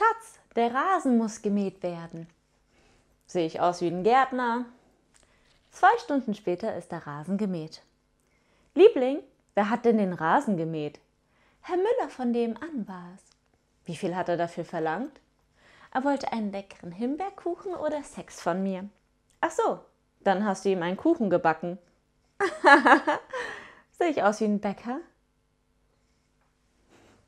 Schatz, der Rasen muss gemäht werden. Sehe ich aus wie ein Gärtner? Zwei Stunden später ist der Rasen gemäht. Liebling, wer hat denn den Rasen gemäht? Herr Müller von dem an war's. Wie viel hat er dafür verlangt? Er wollte einen leckeren Himbeerkuchen oder Sex von mir. Ach so, dann hast du ihm einen Kuchen gebacken. Sehe ich aus wie ein Bäcker?